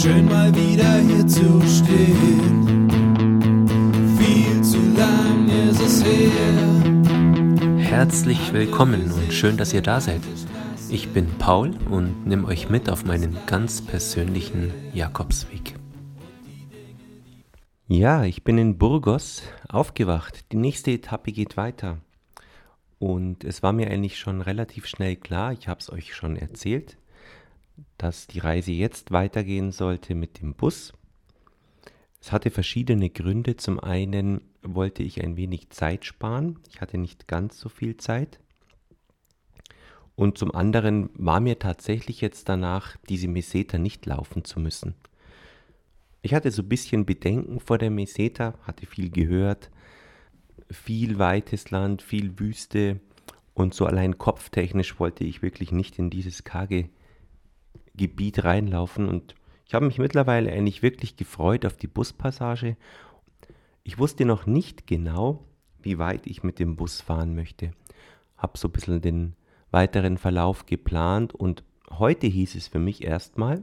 Schön mal wieder hier zu stehen. Viel zu lang ist es her. Herzlich willkommen und schön, dass ihr da seid. Ich bin Paul und nehme euch mit auf meinen ganz persönlichen Jakobsweg. Ja, ich bin in Burgos aufgewacht. Die nächste Etappe geht weiter. Und es war mir eigentlich schon relativ schnell klar, ich habe es euch schon erzählt, dass die Reise jetzt weitergehen sollte mit dem Bus. Es hatte verschiedene Gründe. Zum einen wollte ich ein wenig Zeit sparen. Ich hatte nicht ganz so viel Zeit. Und zum anderen war mir tatsächlich jetzt danach, diese Meseta nicht laufen zu müssen. Ich hatte so ein bisschen Bedenken vor der Meseta, hatte viel gehört, viel weites Land, viel Wüste und so allein kopftechnisch wollte ich wirklich nicht in dieses karge Gebiet reinlaufen und ich habe mich mittlerweile eigentlich wirklich gefreut auf die Buspassage. Ich wusste noch nicht genau, wie weit ich mit dem Bus fahren möchte. Habe so ein bisschen den weiteren Verlauf geplant und heute hieß es für mich erstmal,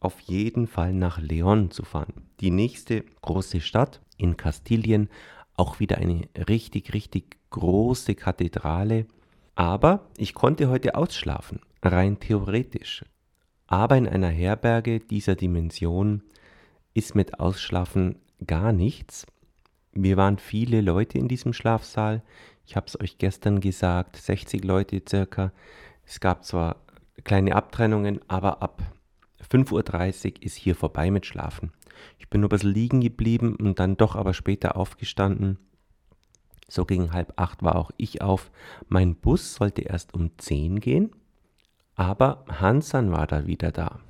auf jeden Fall nach Leon zu fahren. Die nächste große Stadt in Kastilien auch wieder eine richtig, richtig große Kathedrale. Aber ich konnte heute ausschlafen, rein theoretisch. Aber in einer Herberge dieser Dimension ist mit Ausschlafen gar nichts. Wir waren viele Leute in diesem Schlafsaal. Ich habe es euch gestern gesagt, 60 Leute circa. Es gab zwar kleine Abtrennungen, aber ab 5.30 Uhr ist hier vorbei mit Schlafen. Ich bin nur ein bisschen liegen geblieben und dann doch aber später aufgestanden. So gegen halb acht war auch ich auf. Mein Bus sollte erst um 10 gehen, aber Hansan war da wieder da.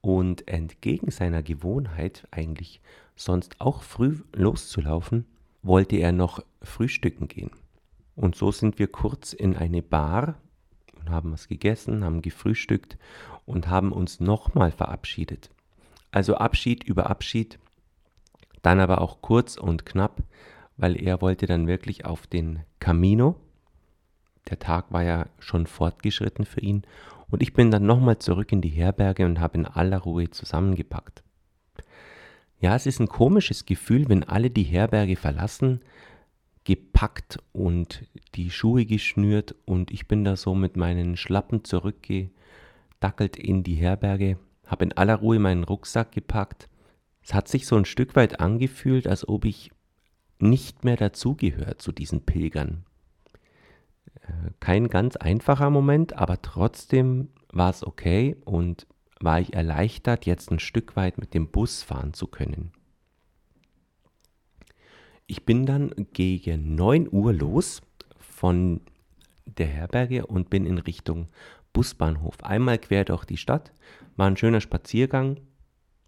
Und entgegen seiner Gewohnheit, eigentlich sonst auch früh loszulaufen, wollte er noch frühstücken gehen. Und so sind wir kurz in eine Bar und haben was gegessen, haben gefrühstückt und haben uns nochmal verabschiedet. Also Abschied über Abschied, dann aber auch kurz und knapp, weil er wollte dann wirklich auf den Camino. Der Tag war ja schon fortgeschritten für ihn und ich bin dann nochmal zurück in die Herberge und habe in aller Ruhe zusammengepackt. Ja, es ist ein komisches Gefühl, wenn alle die Herberge verlassen, gepackt und die Schuhe geschnürt und ich bin da so mit meinen Schlappen zurückgedackelt in die Herberge, habe in aller Ruhe meinen Rucksack gepackt. Es hat sich so ein Stück weit angefühlt, als ob ich nicht mehr dazugehört zu diesen Pilgern. Äh, kein ganz einfacher Moment, aber trotzdem war es okay und war ich erleichtert, jetzt ein Stück weit mit dem Bus fahren zu können. Ich bin dann gegen 9 Uhr los von der Herberge und bin in Richtung Busbahnhof. Einmal quer durch die Stadt, war ein schöner Spaziergang,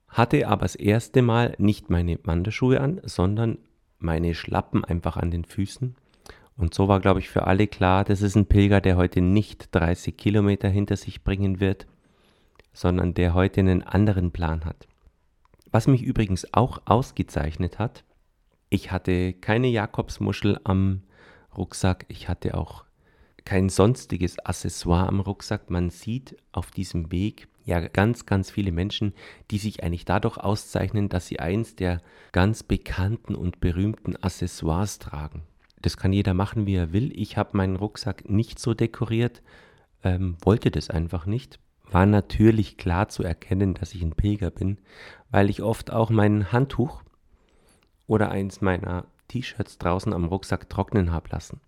hatte aber das erste Mal nicht meine Wanderschuhe an, sondern meine Schlappen einfach an den Füßen. Und so war, glaube ich, für alle klar, das ist ein Pilger, der heute nicht 30 Kilometer hinter sich bringen wird, sondern der heute einen anderen Plan hat. Was mich übrigens auch ausgezeichnet hat, ich hatte keine Jakobsmuschel am Rucksack, ich hatte auch kein sonstiges Accessoire am Rucksack. Man sieht auf diesem Weg ja ganz, ganz viele Menschen, die sich eigentlich dadurch auszeichnen, dass sie eins der ganz bekannten und berühmten Accessoires tragen. Das kann jeder machen, wie er will. Ich habe meinen Rucksack nicht so dekoriert, ähm, wollte das einfach nicht. War natürlich klar zu erkennen, dass ich ein Pilger bin, weil ich oft auch mein Handtuch oder eins meiner T-Shirts draußen am Rucksack trocknen habe lassen.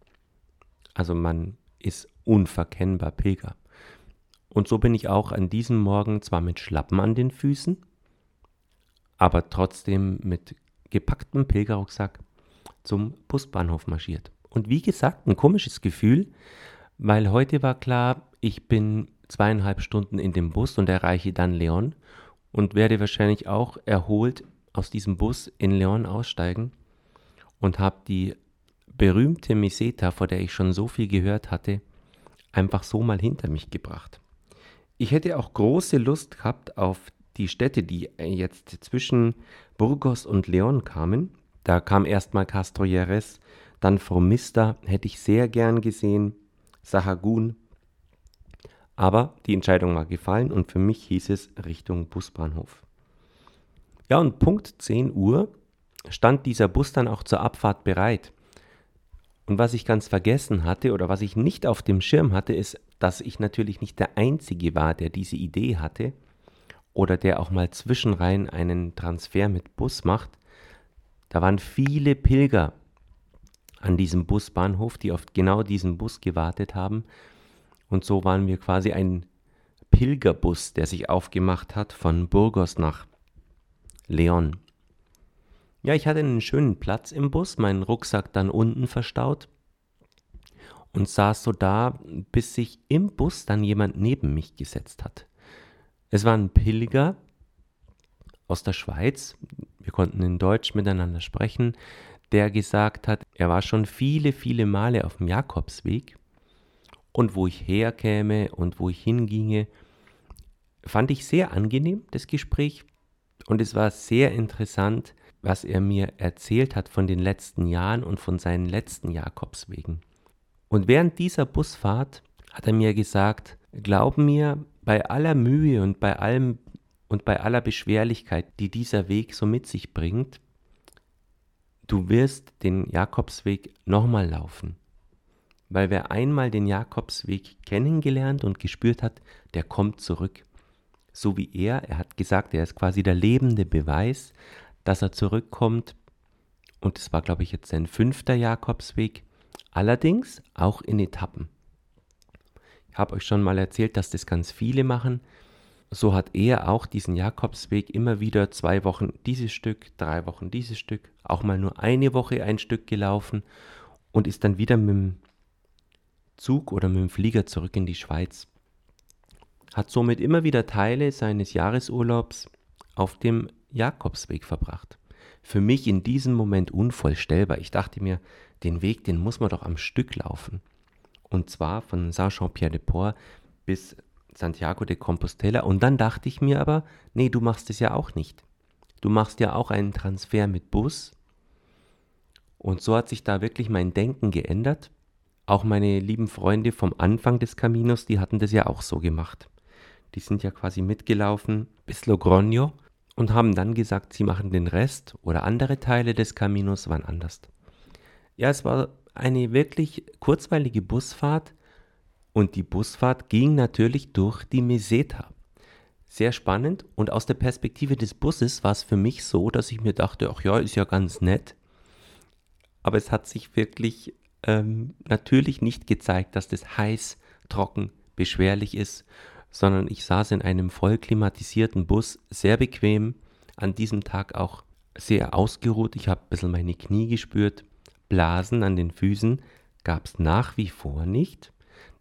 Also man ist unverkennbar Pilger. Und so bin ich auch an diesem Morgen zwar mit Schlappen an den Füßen, aber trotzdem mit gepacktem Pilgerrucksack zum Busbahnhof marschiert. Und wie gesagt, ein komisches Gefühl, weil heute war klar, ich bin zweieinhalb Stunden in dem Bus und erreiche dann Leon und werde wahrscheinlich auch erholt aus diesem Bus in Leon aussteigen und habe die berühmte Meseta, vor der ich schon so viel gehört hatte, einfach so mal hinter mich gebracht. Ich hätte auch große Lust gehabt auf die Städte, die jetzt zwischen Burgos und León kamen. Da kam erstmal Castro Jerez, dann Fromista, hätte ich sehr gern gesehen, Sahagún. Aber die Entscheidung war gefallen und für mich hieß es Richtung Busbahnhof. Ja, und Punkt 10 Uhr stand dieser Bus dann auch zur Abfahrt bereit. Und was ich ganz vergessen hatte oder was ich nicht auf dem Schirm hatte, ist, dass ich natürlich nicht der Einzige war, der diese Idee hatte oder der auch mal zwischenrein einen Transfer mit Bus macht. Da waren viele Pilger an diesem Busbahnhof, die auf genau diesen Bus gewartet haben. Und so waren wir quasi ein Pilgerbus, der sich aufgemacht hat von Burgos nach Leon. Ja, ich hatte einen schönen Platz im Bus, meinen Rucksack dann unten verstaut und saß so da, bis sich im Bus dann jemand neben mich gesetzt hat. Es war ein Pilger aus der Schweiz, wir konnten in Deutsch miteinander sprechen, der gesagt hat, er war schon viele, viele Male auf dem Jakobsweg und wo ich herkäme und wo ich hinginge, fand ich sehr angenehm, das Gespräch. Und es war sehr interessant, was er mir erzählt hat von den letzten Jahren und von seinen letzten Jakobswegen. Und während dieser Busfahrt hat er mir gesagt, glaub mir, bei aller Mühe und bei allem und bei aller Beschwerlichkeit, die dieser Weg so mit sich bringt, du wirst den Jakobsweg nochmal laufen. Weil wer einmal den Jakobsweg kennengelernt und gespürt hat, der kommt zurück. So wie er, er hat gesagt, er ist quasi der lebende Beweis, dass er zurückkommt. Und es war, glaube ich, jetzt sein fünfter Jakobsweg. Allerdings auch in Etappen. Ich habe euch schon mal erzählt, dass das ganz viele machen so hat er auch diesen Jakobsweg immer wieder zwei Wochen dieses Stück, drei Wochen dieses Stück, auch mal nur eine Woche ein Stück gelaufen und ist dann wieder mit dem Zug oder mit dem Flieger zurück in die Schweiz. Hat somit immer wieder Teile seines Jahresurlaubs auf dem Jakobsweg verbracht. Für mich in diesem Moment unvorstellbar. Ich dachte mir, den Weg, den muss man doch am Stück laufen. Und zwar von Saint-Jean-Pierre-de-Port bis Santiago de Compostela. Und dann dachte ich mir aber, nee, du machst es ja auch nicht. Du machst ja auch einen Transfer mit Bus. Und so hat sich da wirklich mein Denken geändert. Auch meine lieben Freunde vom Anfang des Caminos, die hatten das ja auch so gemacht. Die sind ja quasi mitgelaufen bis Logroño und haben dann gesagt, sie machen den Rest oder andere Teile des Caminos wann anders. Ja, es war eine wirklich kurzweilige Busfahrt, und die Busfahrt ging natürlich durch die Meseta. Sehr spannend und aus der Perspektive des Busses war es für mich so, dass ich mir dachte, ach ja, ist ja ganz nett. Aber es hat sich wirklich ähm, natürlich nicht gezeigt, dass das heiß, trocken, beschwerlich ist, sondern ich saß in einem voll klimatisierten Bus, sehr bequem, an diesem Tag auch sehr ausgeruht. Ich habe ein bisschen meine Knie gespürt, Blasen an den Füßen gab es nach wie vor nicht.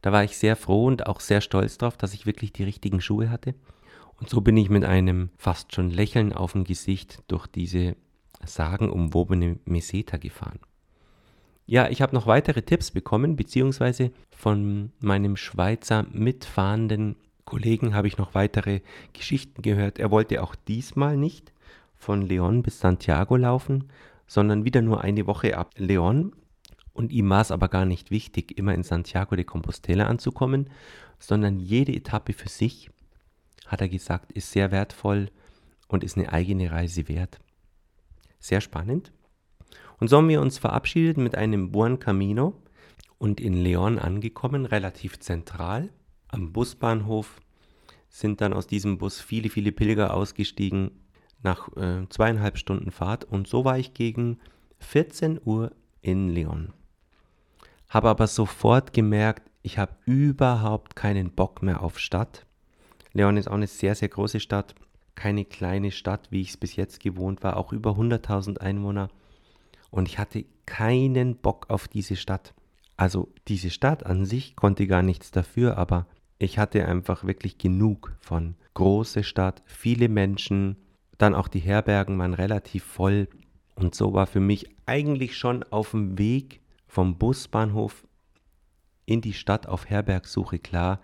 Da war ich sehr froh und auch sehr stolz darauf, dass ich wirklich die richtigen Schuhe hatte. Und so bin ich mit einem fast schon Lächeln auf dem Gesicht durch diese sagenumwobene Meseta gefahren. Ja, ich habe noch weitere Tipps bekommen, beziehungsweise von meinem Schweizer mitfahrenden Kollegen habe ich noch weitere Geschichten gehört. Er wollte auch diesmal nicht von Leon bis Santiago laufen, sondern wieder nur eine Woche ab Leon und ihm war es aber gar nicht wichtig, immer in Santiago de Compostela anzukommen, sondern jede Etappe für sich, hat er gesagt, ist sehr wertvoll und ist eine eigene Reise wert. Sehr spannend. Und so haben wir uns verabschiedet mit einem Buen Camino und in Leon angekommen, relativ zentral. Am Busbahnhof sind dann aus diesem Bus viele, viele Pilger ausgestiegen nach äh, zweieinhalb Stunden Fahrt und so war ich gegen 14 Uhr in Leon habe aber sofort gemerkt, ich habe überhaupt keinen Bock mehr auf Stadt. Leon ist auch eine sehr, sehr große Stadt, keine kleine Stadt, wie ich es bis jetzt gewohnt war, auch über 100.000 Einwohner. Und ich hatte keinen Bock auf diese Stadt. Also diese Stadt an sich konnte gar nichts dafür, aber ich hatte einfach wirklich genug von große Stadt, viele Menschen, dann auch die Herbergen waren relativ voll. Und so war für mich eigentlich schon auf dem Weg vom Busbahnhof in die Stadt auf Herbergsuche klar,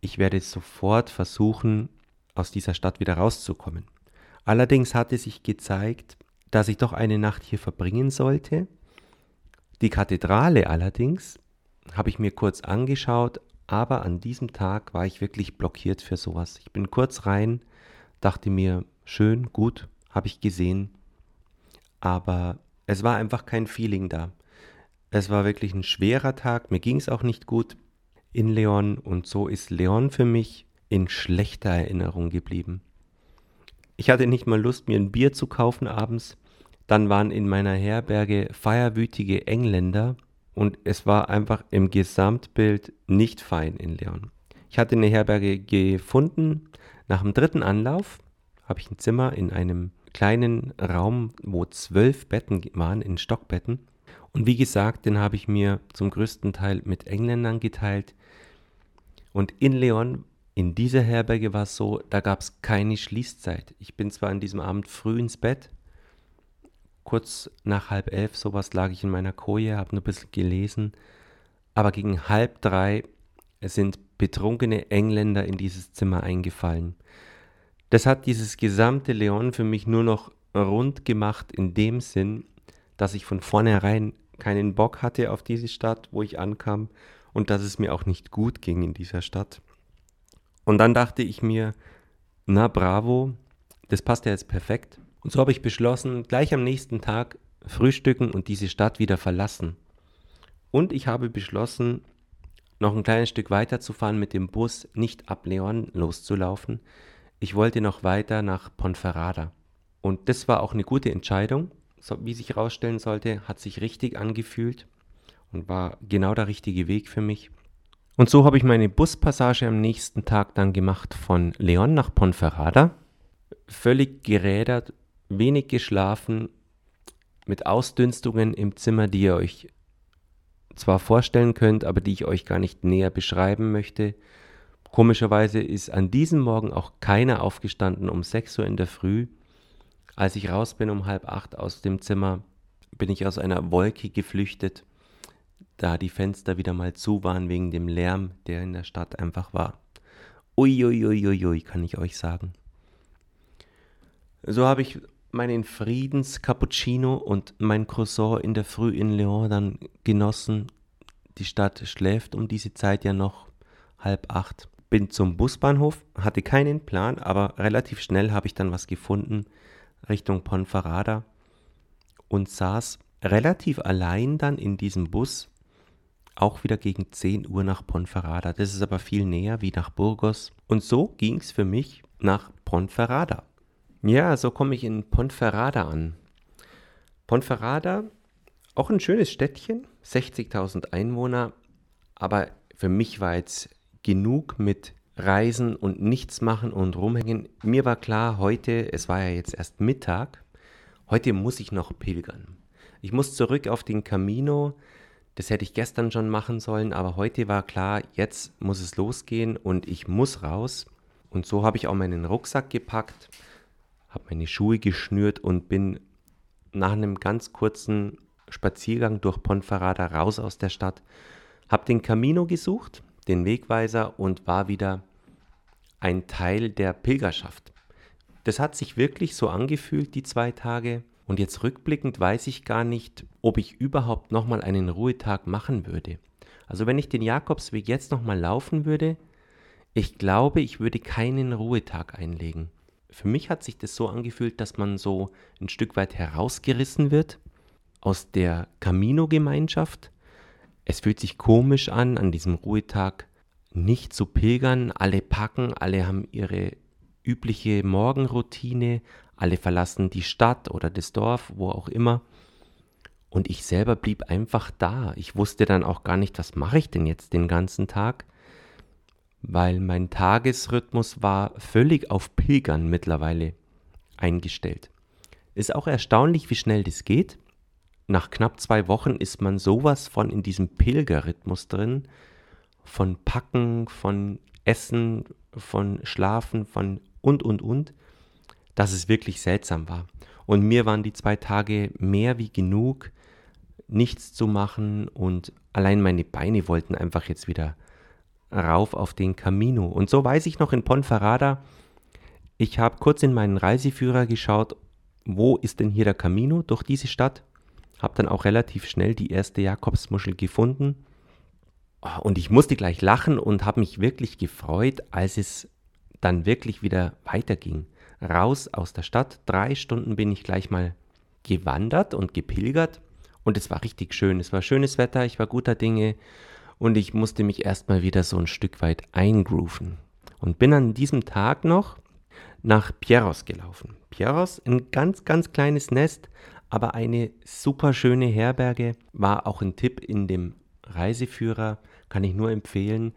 ich werde sofort versuchen, aus dieser Stadt wieder rauszukommen. Allerdings hatte sich gezeigt, dass ich doch eine Nacht hier verbringen sollte. Die Kathedrale allerdings habe ich mir kurz angeschaut, Aber an diesem Tag war ich wirklich blockiert für sowas. Ich bin kurz rein, dachte mir, schön, gut, habe ich gesehen. Aber es war einfach kein Feeling da. Es war wirklich ein schwerer Tag, mir ging es auch nicht gut in Leon und so ist Leon für mich in schlechter Erinnerung geblieben. Ich hatte nicht mal Lust, mir ein Bier zu kaufen abends. Dann waren in meiner Herberge feierwütige Engländer und es war einfach im Gesamtbild nicht fein in Leon. Ich hatte eine Herberge gefunden. Nach dem dritten Anlauf habe ich ein Zimmer in einem kleinen Raum, wo zwölf Betten waren, in Stockbetten. Und wie gesagt, den habe ich mir zum größten Teil mit Engländern geteilt. Und in Leon, in dieser Herberge war es so, da gab es keine Schließzeit. Ich bin zwar an diesem Abend früh ins Bett, kurz nach halb elf, sowas lag ich in meiner Koje, habe nur ein bisschen gelesen, aber gegen halb drei sind betrunkene Engländer in dieses Zimmer eingefallen. Das hat dieses gesamte Leon für mich nur noch rund gemacht in dem Sinn, dass ich von vornherein keinen Bock hatte auf diese Stadt, wo ich ankam und dass es mir auch nicht gut ging in dieser Stadt. Und dann dachte ich mir, na bravo, das passt ja jetzt perfekt. Und so habe ich beschlossen, gleich am nächsten Tag frühstücken und diese Stadt wieder verlassen. Und ich habe beschlossen, noch ein kleines Stück weiter zu fahren mit dem Bus, nicht ab Leon loszulaufen. Ich wollte noch weiter nach Ponferrada. Und das war auch eine gute Entscheidung, wie sich herausstellen sollte, hat sich richtig angefühlt und war genau der richtige Weg für mich. Und so habe ich meine Buspassage am nächsten Tag dann gemacht von Leon nach Ponferrada. Völlig gerädert, wenig geschlafen, mit Ausdünstungen im Zimmer, die ihr euch zwar vorstellen könnt, aber die ich euch gar nicht näher beschreiben möchte. Komischerweise ist an diesem Morgen auch keiner aufgestanden um 6 Uhr in der Früh. Als ich raus bin um halb acht aus dem Zimmer, bin ich aus einer Wolke geflüchtet da die Fenster wieder mal zu waren wegen dem Lärm, der in der Stadt einfach war. Uiuiuiui, ui, kann ich euch sagen. So habe ich meinen Friedenscappuccino und mein Croissant in der Früh in Lyon dann genossen. Die Stadt schläft um diese Zeit ja noch halb acht. Bin zum Busbahnhof, hatte keinen Plan, aber relativ schnell habe ich dann was gefunden Richtung Ponferrada und saß relativ allein dann in diesem Bus auch wieder gegen 10 Uhr nach Ponferrada. Das ist aber viel näher wie nach Burgos. Und so ging es für mich nach Ponferrada. Ja, so komme ich in Ponferrada an. Ponferrada, auch ein schönes Städtchen, 60.000 Einwohner, aber für mich war jetzt genug mit Reisen und nichts machen und rumhängen. Mir war klar, heute, es war ja jetzt erst Mittag, heute muss ich noch pilgern. Ich muss zurück auf den Camino, das hätte ich gestern schon machen sollen, aber heute war klar, jetzt muss es losgehen und ich muss raus. Und so habe ich auch meinen Rucksack gepackt, habe meine Schuhe geschnürt und bin nach einem ganz kurzen Spaziergang durch Ponferrada raus aus der Stadt, habe den Camino gesucht, den Wegweiser und war wieder ein Teil der Pilgerschaft. Das hat sich wirklich so angefühlt, die zwei Tage. Und jetzt rückblickend weiß ich gar nicht, ob ich überhaupt nochmal einen Ruhetag machen würde. Also wenn ich den Jakobsweg jetzt nochmal laufen würde, ich glaube, ich würde keinen Ruhetag einlegen. Für mich hat sich das so angefühlt, dass man so ein Stück weit herausgerissen wird aus der Camino-Gemeinschaft. Es fühlt sich komisch an, an diesem Ruhetag nicht zu pilgern. Alle packen, alle haben ihre übliche Morgenroutine, alle verlassen die Stadt oder das Dorf, wo auch immer. Und ich selber blieb einfach da. Ich wusste dann auch gar nicht, was mache ich denn jetzt den ganzen Tag, weil mein Tagesrhythmus war völlig auf Pilgern mittlerweile eingestellt. Ist auch erstaunlich, wie schnell das geht. Nach knapp zwei Wochen ist man sowas von in diesem Pilgerrhythmus drin, von Packen, von Essen, von Schlafen, von und, und, und dass es wirklich seltsam war. Und mir waren die zwei Tage mehr wie genug, nichts zu machen und allein meine Beine wollten einfach jetzt wieder rauf auf den Camino. Und so weiß ich noch in Ponferrada, ich habe kurz in meinen Reiseführer geschaut, wo ist denn hier der Camino durch diese Stadt? Habe dann auch relativ schnell die erste Jakobsmuschel gefunden Oh, und ich musste gleich lachen und habe mich wirklich gefreut, als es dann wirklich wieder weiterging. Raus aus der Stadt. Drei Stunden bin ich gleich mal gewandert und gepilgert. Und es war richtig schön. Es war schönes Wetter, ich war guter Dinge. Und ich musste mich erstmal wieder so ein Stück weit eingrooven. Und bin an diesem Tag noch nach Pieros gelaufen. Pieros, ein ganz, ganz kleines Nest, aber eine super schöne Herberge. War auch ein Tipp in dem Reiseführer, kann ich nur empfehlen.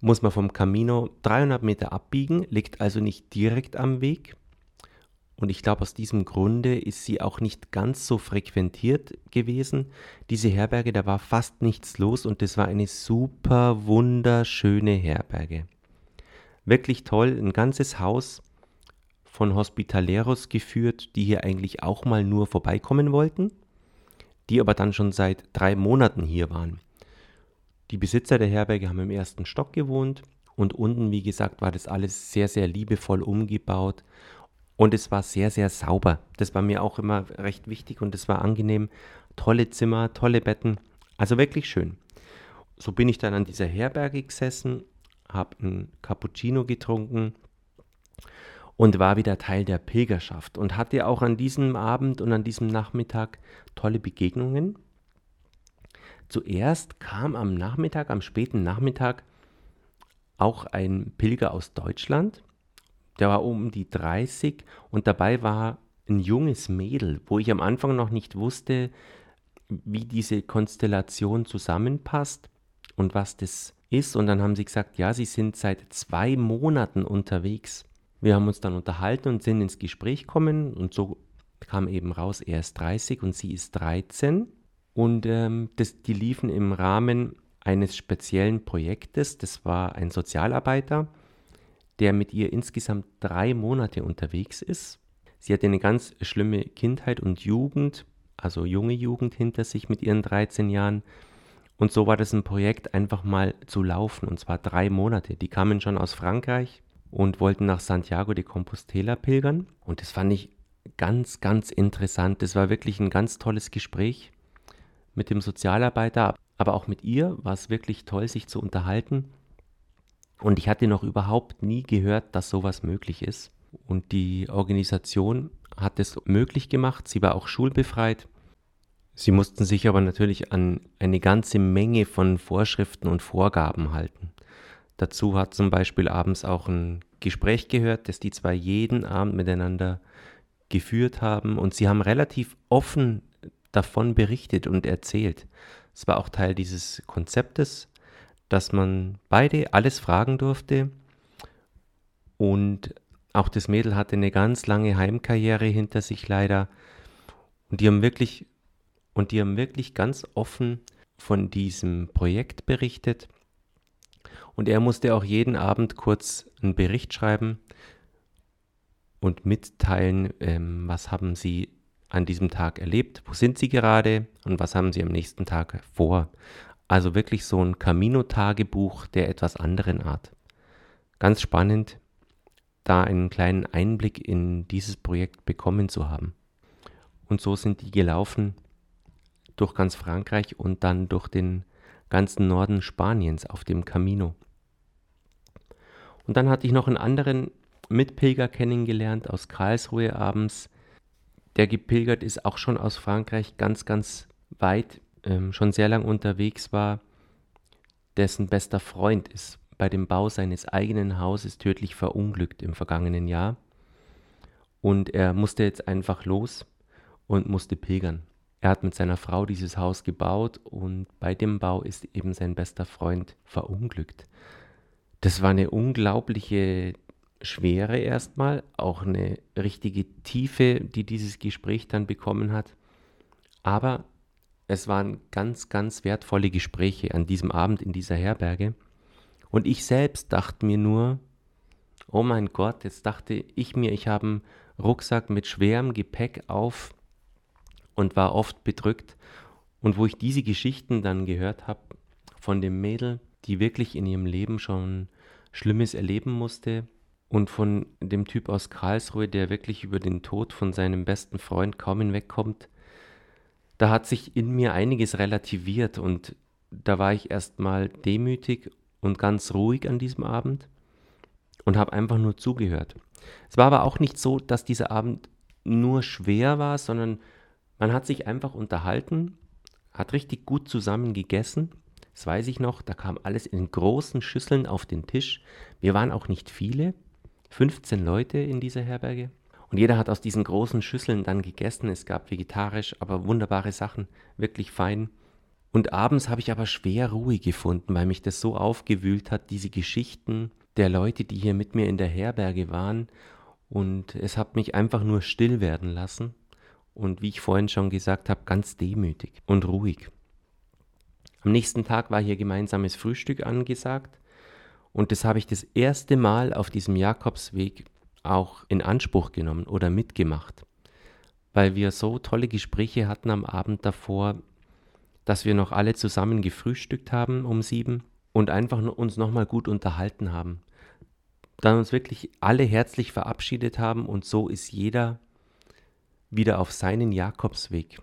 Muss man vom Camino 300 Meter abbiegen, liegt also nicht direkt am Weg. Und ich glaube, aus diesem Grunde ist sie auch nicht ganz so frequentiert gewesen. Diese Herberge, da war fast nichts los und das war eine super wunderschöne Herberge. Wirklich toll, ein ganzes Haus von Hospitaleros geführt, die hier eigentlich auch mal nur vorbeikommen wollten, die aber dann schon seit drei Monaten hier waren. Die Besitzer der Herberge haben im ersten Stock gewohnt und unten, wie gesagt, war das alles sehr, sehr liebevoll umgebaut und es war sehr, sehr sauber. Das war mir auch immer recht wichtig und es war angenehm. Tolle Zimmer, tolle Betten, also wirklich schön. So bin ich dann an dieser Herberge gesessen habe ein Cappuccino getrunken und war wieder Teil der Pilgerschaft und hatte auch an diesem Abend und an diesem Nachmittag tolle Begegnungen. Zuerst kam am Nachmittag, am späten Nachmittag, auch ein Pilger aus Deutschland. Der war um die 30 und dabei war ein junges Mädel, wo ich am Anfang noch nicht wusste, wie diese Konstellation zusammenpasst und was das ist. Und dann haben sie gesagt, ja, sie sind seit zwei Monaten unterwegs. Wir haben uns dann unterhalten und sind ins Gespräch gekommen und so kam eben raus, er ist 30 und sie ist 13. Und ähm, das, die liefen im Rahmen eines speziellen Projektes. Das war ein Sozialarbeiter, der mit ihr insgesamt drei Monate unterwegs ist. Sie hatte eine ganz schlimme Kindheit und Jugend, also junge Jugend hinter sich mit ihren 13 Jahren. Und so war das ein Projekt, einfach mal zu laufen, und zwar drei Monate. Die kamen schon aus Frankreich und wollten nach Santiago de Compostela pilgern. Und das fand ich ganz, ganz interessant. Das war wirklich ein ganz tolles Gespräch mit dem Sozialarbeiter, aber auch mit ihr war es wirklich toll, sich zu unterhalten. Und ich hatte noch überhaupt nie gehört, dass sowas möglich ist. Und die Organisation hat es möglich gemacht. Sie war auch schulbefreit. Sie mussten sich aber natürlich an eine ganze Menge von Vorschriften und Vorgaben halten. Dazu hat zum Beispiel abends auch ein Gespräch gehört, das die zwei jeden Abend miteinander geführt haben und sie haben relativ offen davon berichtet und erzählt. Es war auch Teil dieses Konzeptes, dass man beide alles fragen durfte und auch das Mädel hatte eine ganz lange Heimkarriere hinter sich leider und die haben wirklich und die haben wirklich ganz offen von diesem Projekt berichtet. Und er musste auch jeden Abend kurz einen Bericht schreiben und mitteilen, ähm, was haben sie an diesem Tag erlebt, wo sind sie gerade und was haben sie am nächsten Tag vor. Also wirklich so ein Camino-Tagebuch der etwas anderen Art. Ganz spannend, da einen kleinen Einblick in dieses Projekt bekommen zu haben. Und so sind die gelaufen durch ganz Frankreich und dann durch den ganzen Norden Spaniens auf dem Camino. Und dann hatte ich noch einen anderen Mitpilger kennengelernt aus Karlsruhe abends. Der gepilgert ist auch schon aus Frankreich ganz, ganz weit, ähm, schon sehr lang unterwegs war, dessen bester Freund ist bei dem Bau seines eigenen Hauses tödlich verunglückt im vergangenen Jahr. Und er musste jetzt einfach los und musste pilgern. Er hat mit seiner Frau dieses Haus gebaut und bei dem Bau ist eben sein bester Freund verunglückt. Das war eine unglaubliche Schwere erstmal, auch eine richtige Tiefe, die dieses Gespräch dann bekommen hat. Aber es waren ganz, ganz wertvolle Gespräche an diesem Abend in dieser Herberge. Und ich selbst dachte mir nur, oh mein Gott, jetzt dachte ich mir, ich habe einen Rucksack mit schwerem Gepäck auf und war oft bedrückt. Und wo ich diese Geschichten dann gehört habe von dem Mädel, die wirklich in ihrem Leben schon Schlimmes erleben musste, und von dem Typ aus Karlsruhe, der wirklich über den Tod von seinem besten Freund kaum hinwegkommt, da hat sich in mir einiges relativiert und da war ich erstmal demütig und ganz ruhig an diesem Abend und habe einfach nur zugehört. Es war aber auch nicht so, dass dieser Abend nur schwer war, sondern man hat sich einfach unterhalten, hat richtig gut zusammen gegessen. Das weiß ich noch, da kam alles in großen Schüsseln auf den Tisch. Wir waren auch nicht viele, 15 Leute in dieser Herberge. Und jeder hat aus diesen großen Schüsseln dann gegessen. Es gab vegetarisch, aber wunderbare Sachen, wirklich fein. Und abends habe ich aber schwer Ruhe gefunden, weil mich das so aufgewühlt hat, diese Geschichten der Leute, die hier mit mir in der Herberge waren. Und es hat mich einfach nur still werden lassen. Und wie ich vorhin schon gesagt habe, ganz demütig und ruhig. Am nächsten Tag war hier gemeinsames Frühstück angesagt. Und das habe ich das erste Mal auf diesem Jakobsweg auch in Anspruch genommen oder mitgemacht. Weil wir so tolle Gespräche hatten am Abend davor, dass wir noch alle zusammen gefrühstückt haben um sieben und einfach uns nochmal gut unterhalten haben. Dann uns wirklich alle herzlich verabschiedet haben und so ist jeder wieder auf seinen Jakobsweg.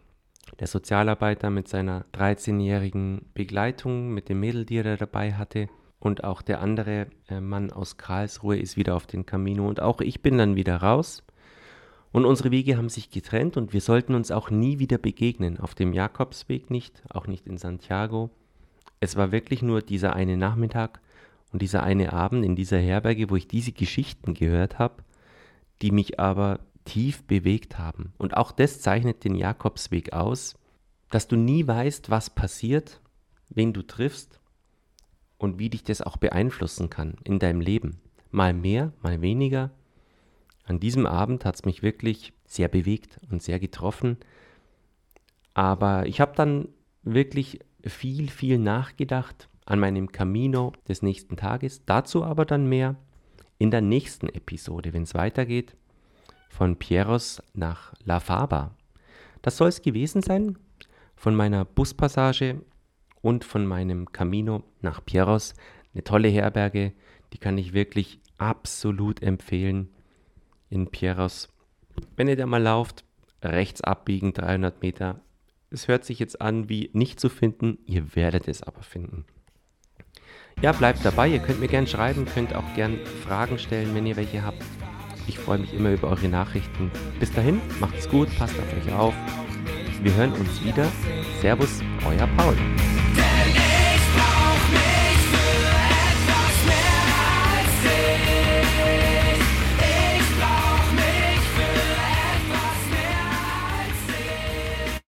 Der Sozialarbeiter mit seiner 13-jährigen Begleitung, mit dem Mädel, die er dabei hatte, und auch der andere äh, Mann aus Karlsruhe ist wieder auf den Camino und auch ich bin dann wieder raus und unsere Wege haben sich getrennt und wir sollten uns auch nie wieder begegnen. Auf dem Jakobsweg nicht, auch nicht in Santiago. Es war wirklich nur dieser eine Nachmittag und dieser eine Abend in dieser Herberge, wo ich diese Geschichten gehört habe, die mich aber tief bewegt haben. Und auch das zeichnet den Jakobsweg aus, dass du nie weißt, was passiert, wen du triffst und wie dich das auch beeinflussen kann in deinem Leben. Mal mehr, mal weniger, an diesem Abend hat es mich wirklich sehr bewegt und sehr getroffen. Aber ich habe dann wirklich viel, viel nachgedacht an meinem Camino des nächsten Tages. Dazu aber dann mehr in der nächsten Episode, wenn es weitergeht, von Pieros nach La Faba. Das soll es gewesen sein von meiner Buspassage und von meinem Camino nach Pieros. Eine tolle Herberge, die kann ich wirklich absolut empfehlen in Pieros. Wenn ihr da mal lauft, rechts abbiegen, 300 Meter. Es hört sich jetzt an wie nicht zu finden, ihr werdet es aber finden. Ja, bleibt dabei, ihr könnt mir gerne schreiben, könnt auch gerne Fragen stellen, wenn ihr welche habt. Ich freue mich immer über eure Nachrichten. Bis dahin, macht's gut, passt auf euch auf. Wir hören uns wieder. Servus, euer Paul.